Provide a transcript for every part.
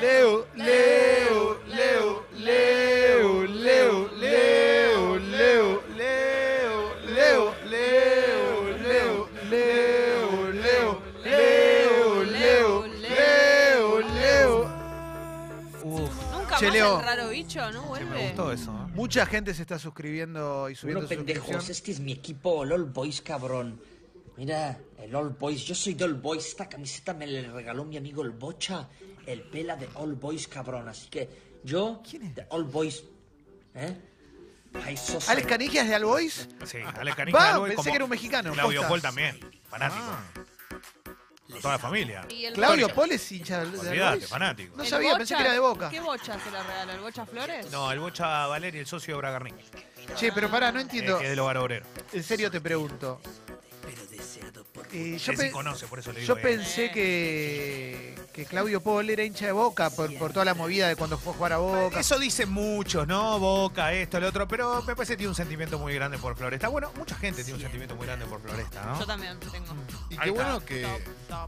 Leo, Leo, Leo, Leo, Leo, Leo, Leo, Leo, Leo, Leo, Leo, Leo, Leo, Leo, Leo, Leo, Leo. Uf. Nunca Che, más Leo. el raro bicho, ¿no vuelve? me gustó eso. ¿eh? Mucha gente se está suscribiendo y subiendo Bueno, pendejos, este es mi equipo, All Boys, cabrón. Mira, el All Boys, yo soy de All Boys. Esta camiseta me la regaló mi amigo el Bocha, el pela de All Boys, cabrón. Así que yo, ¿Quién es? de All Boys. ¿Eh? Ay, sos ¿Alex Canigia es de Albois? Sí, Ale Canija. Va, Albo y pensé como que era un mexicano, Claudio. Paul también, fanático. Ah. Con toda la familia. Y el Claudio Paul es hincha de Olvídate, Albois. fanático. No sabía, pensé que era de Boca. ¿Qué bocha se la regala? ¿El Bocha Flores? No, el Bocha Valeri, el socio de Bragarnik. Che, pero pará, no eh, entiendo. que es del hogar obrero. En serio te pregunto. Eh, yo pe- conoce, por eso le Yo digo. eh. pensé que, que Claudio Paul era hincha de Boca por, por toda la movida de cuando fue a jugar a Boca. Eso dicen muchos, ¿no? Boca, esto, lo otro, pero me parece que tiene un sentimiento muy grande por Floresta. Bueno, mucha gente tiene un sentimiento muy grande por Floresta, Yo ¿no? también tengo. Y qué bueno que.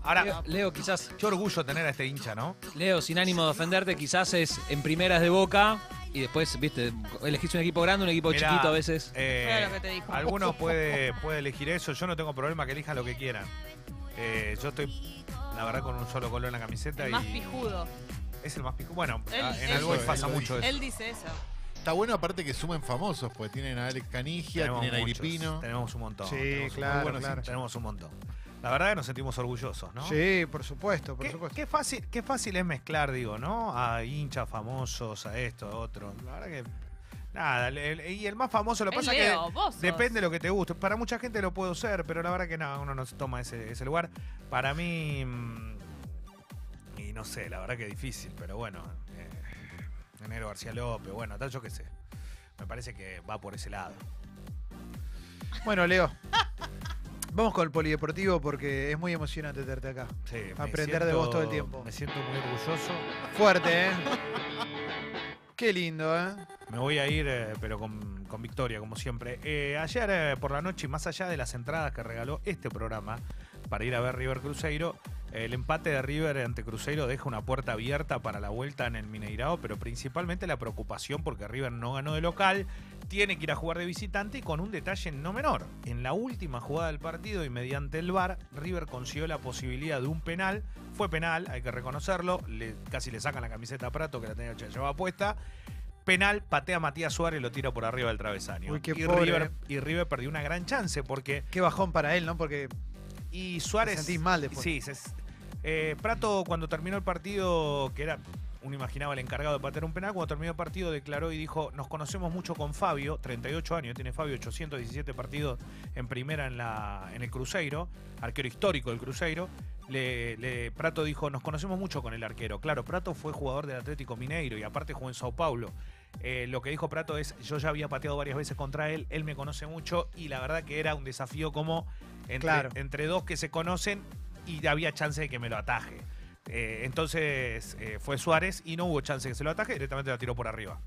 Ahora, Leo, quizás, qué orgullo tener a este hincha, ¿no? Leo, sin ánimo de ofenderte, quizás es en primeras de boca y después, viste, elegís un equipo grande, un equipo Mirá, chiquito a veces. eh, lo que te dijo. Algunos puede, puede elegir eso, yo no tengo problema que elijan lo que quieran. Eh, yo estoy, la verdad, con un solo color en la camiseta El y más pijudo. es el más pico. Bueno, Él- en él- algo Él pasa mucho eso. Él dice eso. Está bueno aparte que sumen famosos, porque tienen a Alex Canigia, Tenemos tienen a muchos, Iripino. Tenemos un montón. Sí, tenemos un claro, claro. Tenemos un montón. La verdad que nos sentimos orgullosos, ¿no? Sí, por supuesto, por Qué, supuesto. qué fácil, qué fácil es mezclar, digo, ¿no? A hinchas famosos, a esto, a otro. La verdad que. Nada, el- el- y el más famoso lo que Es pasa Leo, que vos sos. depende de lo que te guste. Para mucha gente lo puedo ser, pero la verdad que nada, uno no se toma ese, ese lugar. Para mí. mm, Y no sé, la verdad que es difícil, pero bueno. Eh, Enero García López, bueno, tal, yo qué sé. Me parece que va por ese lado. Bueno, Leo. Vamos con el polideportivo porque es muy emocionante tenerte acá. Sí, me Aprender de vos todo el tiempo. Me siento muy orgulloso. Fuerte, ¿eh? Qué lindo, ¿eh? Me voy a ir, eh, pero con, con victoria, como siempre. Eh, ayer eh, por la noche, más allá de las entradas que regaló este programa para ir a ver River Cruzeiro, el empate de River ante Cruzeiro deja una puerta abierta para la vuelta en el Mineirao, pero principalmente la preocupación porque River no ganó de local, tiene que ir a jugar de visitante y con un detalle no menor. En la última jugada del partido y mediante el VAR, River consiguió la posibilidad de un penal. Fue penal, hay que reconocerlo. Le- casi le sacan la camiseta a Prato que la tenía llevaba puesta. Penal, patea a Matías Suárez y lo tira por arriba del travesaño. Uy, qué y, pobre, River, y River perdió una gran chance porque. Qué bajón para él, ¿no? Porque Y te Suárez. sentís mal después. Sí, se- eh, Prato cuando terminó el partido, que era, uno imaginaba el encargado de patear un penal, cuando terminó el partido declaró y dijo, nos conocemos mucho con Fabio, 38 años, tiene Fabio 817 partidos en primera en, la, en el Cruzeiro, arquero histórico del Cruzeiro. Le, le- Prato dijo, nos conocemos mucho con el arquero. Claro, Prato fue jugador del Atlético Mineiro y aparte jugó en Sao Paulo. Eh, lo que dijo Prato es, yo ya había pateado varias veces contra él, él me conoce mucho y la verdad que era un desafío como entre, Claro. entre dos que se conocen y había chance de que me lo ataje. Eh, entonces eh, fue Suárez y no hubo chance de que se lo ataje, directamente la tiró por arriba.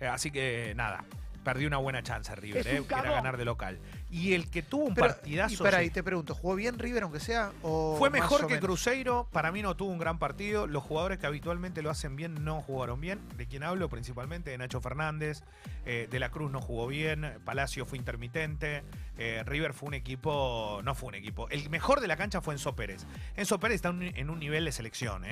Eh, así que nada, perdió una buena chance River, eh, que era ganar de local. Y el que tuvo un Pero, partidazo... y para sí, ahí te pregunto, ¿jugó bien River aunque sea? O fue mejor que? Cruzeiro, para mí no tuvo un gran partido. Los jugadores que habitualmente lo hacen bien no jugaron bien. ¿De quién hablo? Principalmente de Nacho Fernández. eh, de la Cruz no jugó bien. Palacio fue intermitente. eh, River fue un equipo. No fue un equipo. El mejor de la cancha fue Enzo Pérez. Enzo Pérez está un- en un nivel de selección.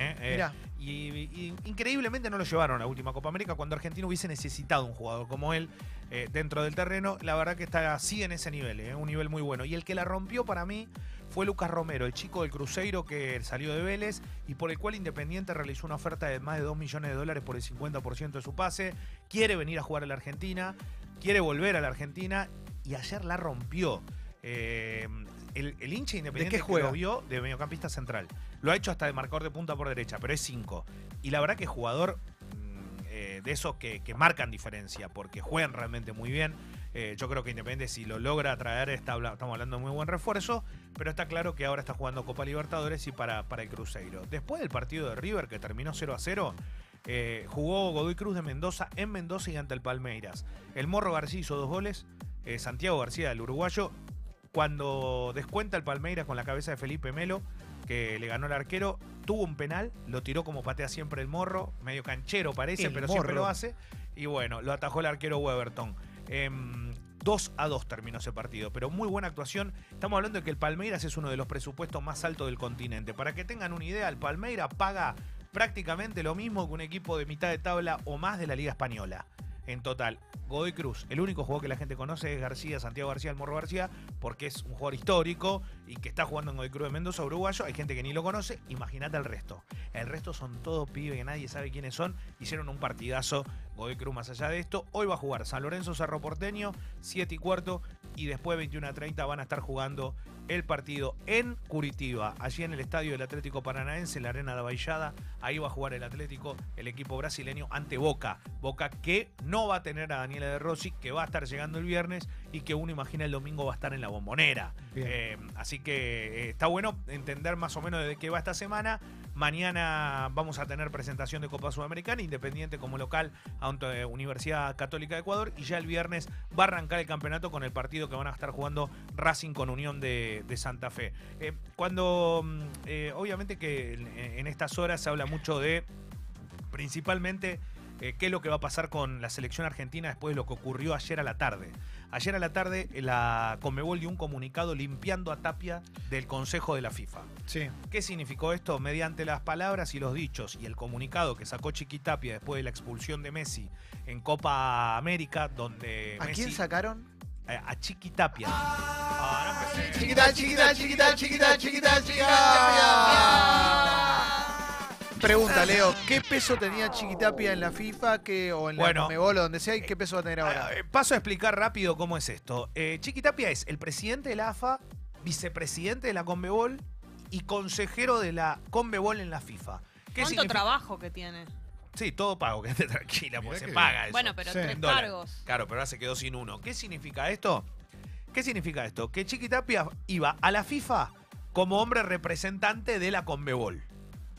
y increíblemente no lo llevaron a la última Copa América cuando Argentina hubiese necesitado un jugador como él eh, dentro del terreno. La verdad que está así en ese nivel, eh, un nivel muy bueno. Y el que la rompió para mí fue Lucas Romero, el chico del Cruzeiro que salió de Vélez y por el cual Independiente realizó una oferta de más de 2 millones de dólares por el 50% de su pase. Quiere venir a jugar a la Argentina, quiere volver a la Argentina y ayer la rompió. Eh, el, el hincha independiente qué que lo vio de mediocampista central. Lo ha hecho hasta de marcador de punta por derecha, pero es 5. Y la verdad que jugador eh, de esos que, que marcan diferencia, porque juegan realmente muy bien. Eh, yo creo que Independiente si lo logra traer, estamos hablando de muy buen refuerzo, pero está claro que ahora está jugando Copa Libertadores y para, para el Cruzeiro. Después del partido de River, que terminó 0 a 0, eh, jugó Godoy Cruz de Mendoza en Mendoza y ante el Palmeiras. El Morro García hizo dos goles, Santiago García, el uruguayo, cuando descuenta el Palmeiras con la cabeza de Felipe Melo, que le ganó el arquero. Tuvo un penal, lo tiró como patea siempre el morro, medio canchero parece, El pero siempre lo hace. Y bueno, lo atajó el arquero Weberton. Em, 2 a 2 terminó ese partido, pero muy buena actuación. Estamos hablando de que el Palmeiras es uno de los presupuestos más altos del continente. Para que tengan una idea, el Palmeiras paga prácticamente lo mismo que un equipo de mitad de tabla o más de la Liga Española. En total, Godoy Cruz, el único jugador que la gente conoce es García, Santiago García, el Morro García, porque es un jugador histórico y que está jugando en Godoy Cruz de Mendoza, uruguayo. Hay gente que ni lo conoce, imagínate el resto. El resto son todos pibes que nadie sabe quiénes son. Hicieron un partidazo Godoy Cruz más allá de esto. Hoy va a jugar San Lorenzo Cerro Porteño, 7 y cuarto, y después 21 a 30 van a estar jugando el partido en Curitiba, allí en el estadio del Atlético Paranaense, en la Arena de Baixada. Ahí va a jugar el Atlético, el equipo brasileño, ante Boca. Boca que no va a tener a De Rossi, que va a estar llegando el viernes y que uno imagina el domingo va a estar en la bombonera. Eh, así que eh, está bueno entender más o menos de qué va esta semana. Mañana vamos a tener presentación de Copa Sudamericana, Independiente como local ante Universidad Católica de Ecuador. Y ya el viernes va a arrancar el campeonato con el partido que van a estar jugando Racing con Unión de, de Santa Fe. Eh, cuando, mm, eh, obviamente que en, en estas horas se habla mucho de principalmente eh, qué es lo que va a pasar con la selección argentina después de lo que ocurrió ayer a la tarde. Ayer a la tarde eh, la Conmebol dio un comunicado limpiando a Tapia del Consejo de la FIFA. Sí. ¿Qué significó esto? Mediante las palabras y los dichos y el comunicado que sacó Chiquitapia después de la expulsión de Messi en Copa América, donde ¿A Messi... quién sacaron? eh, a Chiquitapia. Ah, no empecé. Chiquita, chiquita, chiquita, chiquita, chiquita, chiquita. Pregunta, Leo, ¿qué peso tenía Chiquitapia en la FIFA que, o en la Bueno. Conmebol o donde sea y qué peso va a tener ahora? Eh, Paso a explicar rápido cómo es esto. Eh, Chiquitapia es el presidente de la AFA, vicepresidente de la Conmebol y consejero de la Conmebol en la FIFA. ¿Qué ¿Cuánto significa? trabajo que tiene? Sí, todo pago, quédate tranquila, porque se que paga bien. eso. Bueno, pero Sí. tres cargos. Claro, pero ahora se quedó sin uno. ¿Qué significa esto? ¿Qué significa esto? Que Chiquitapia iba a la FIFA como hombre representante de la Conmebol.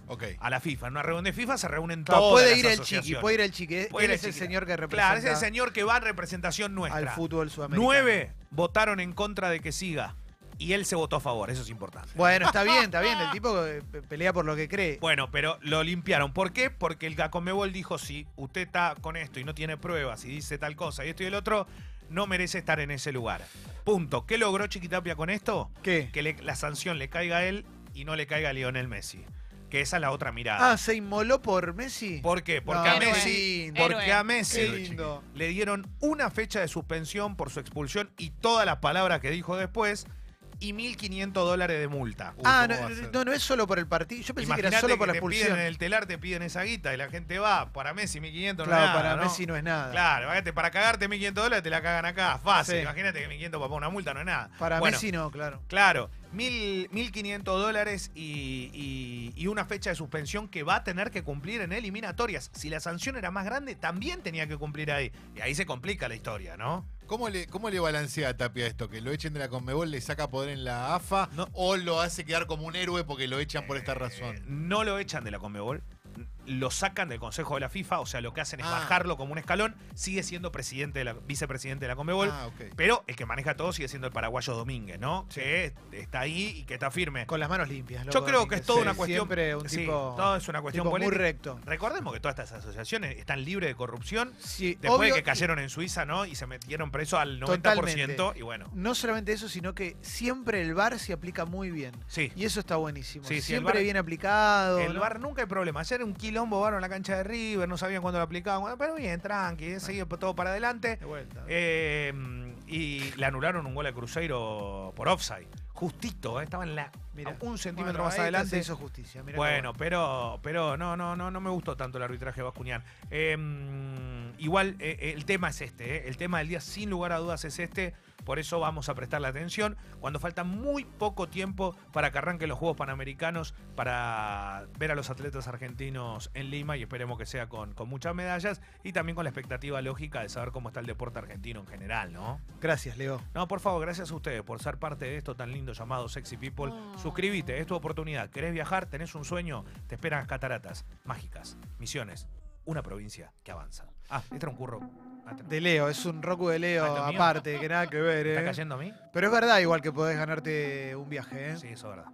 Ok. A la FIFA. En una reunión de FIFA se reúnen Claro, todas puede ir el chiqui, puede ir el chiqui. Puede Él el es el señor que Claro, representa es el señor que va en representación nuestra. al fútbol sudamericano. Nueve votaron en contra de que siga. Y él se votó a favor, eso es importante. Bueno, está bien, está bien. El tipo eh, pelea por lo que cree. Bueno, pero lo limpiaron. ¿Por qué? Porque el Conmebol dijo, si usted está con esto y no tiene pruebas y dice tal cosa y esto y el otro, no merece estar en ese lugar. Punto. ¿Qué logró Chiquitapia con esto? ¿Qué? Que le- la sanción le caiga a él y no le caiga a Lionel Messi. Que esa es la otra mirada. Ah, ¿se inmoló por Messi? ¿Por qué? Porque No, a Messi, porque Héroe. a Messi Qué lindo. le dieron una fecha de suspensión por su expulsión y todas las palabras que dijo después y 1.500 dólares de multa. Uy, Ah, ¿cómo no, no, no es solo por el partido. Yo pensé que era solo por la te piden expulsión. en el telar te piden esa guita y la gente va, para Messi 1.500 no es Claro, para ¿no? Messi no es nada. Claro, imagínate, para cagarte 1.500 dólares te la cagan acá, fácil. Sí. Imagínate que 1.500 para una multa no es nada. Para Bueno, Messi no, claro. Claro, mil- 1.500 dólares y, y- y una fecha de suspensión que va a tener que cumplir en eliminatorias. Si la sanción era más grande, también tenía que cumplir ahí. Y ahí se complica la historia, ¿no? ¿Cómo le, ¿Cómo le balancea a Tapia esto? ¿Que lo echen de la Conmebol, le saca poder en la AFA? No. ¿O lo hace quedar como un héroe porque lo echan por esta Eh, razón? No lo echan de la Conmebol. Lo sacan del Consejo de la FIFA, o sea, lo que hacen es Ah. bajarlo como un escalón. Sigue siendo presidente de la, vicepresidente de la Conmebol. Ah. Pero el que maneja todo sigue siendo el paraguayo Domínguez, ¿no? Que está ahí y que está firme. Con las manos limpias. Yo creo que es toda una cuestión. Siempre un sí, tipo, todo es una cuestión tipo muy recto. Recordemos que todas estas asociaciones están libres de corrupción. Sí, Después obvio, de que cayeron en Suiza, ¿no? Y se metieron preso al 90%. Totalmente. Y bueno. No solamente eso, sino que siempre el VAR se aplica muy bien. Sí. Y eso está buenísimo. Siempre bien aplicado. El ¿no? VAR nunca hay problema. Ayer un quilombo en la cancha de River, no sabían cuándo lo aplicaban. Bueno, pero bien, tranqui, seguía todo para adelante. De vuelta. Eh, y le anularon un gol a Cruzeiro por offside. Justito, ¿eh? estaba en la, Mirá. a un centímetro Bueno, más adelante. Se hizo justicia. mirá Bueno, pero, pero no, no, no, no me gustó tanto el arbitraje vascuñán. Eh, igual eh, el tema es este, eh, el tema del día sin lugar a dudas es este, por eso vamos a prestarle atención cuando falta muy poco tiempo para que arranquen los Juegos Panamericanos, para ver a los atletas argentinos en Lima y esperemos que sea con, con muchas medallas y también con la expectativa lógica de saber cómo está el deporte argentino en general, ¿no? Gracias, Leo. No, por favor, gracias a ustedes por ser parte de esto tan lindo llamado Sexy People. Oh. Suscríbete, es tu oportunidad. ¿Querés viajar? ¿Tenés un sueño? Te esperan las cataratas mágicas, misiones, una provincia que avanza. Ah, este era un curro. Ah, De Leo, es un Roku de Ah, Leo ¿esto es mío? aparte, que nada que ver, ¿Está ¿eh? cayendo a mí? Pero es verdad igual que podés ganarte un viaje, ¿eh? Sí, eso es verdad.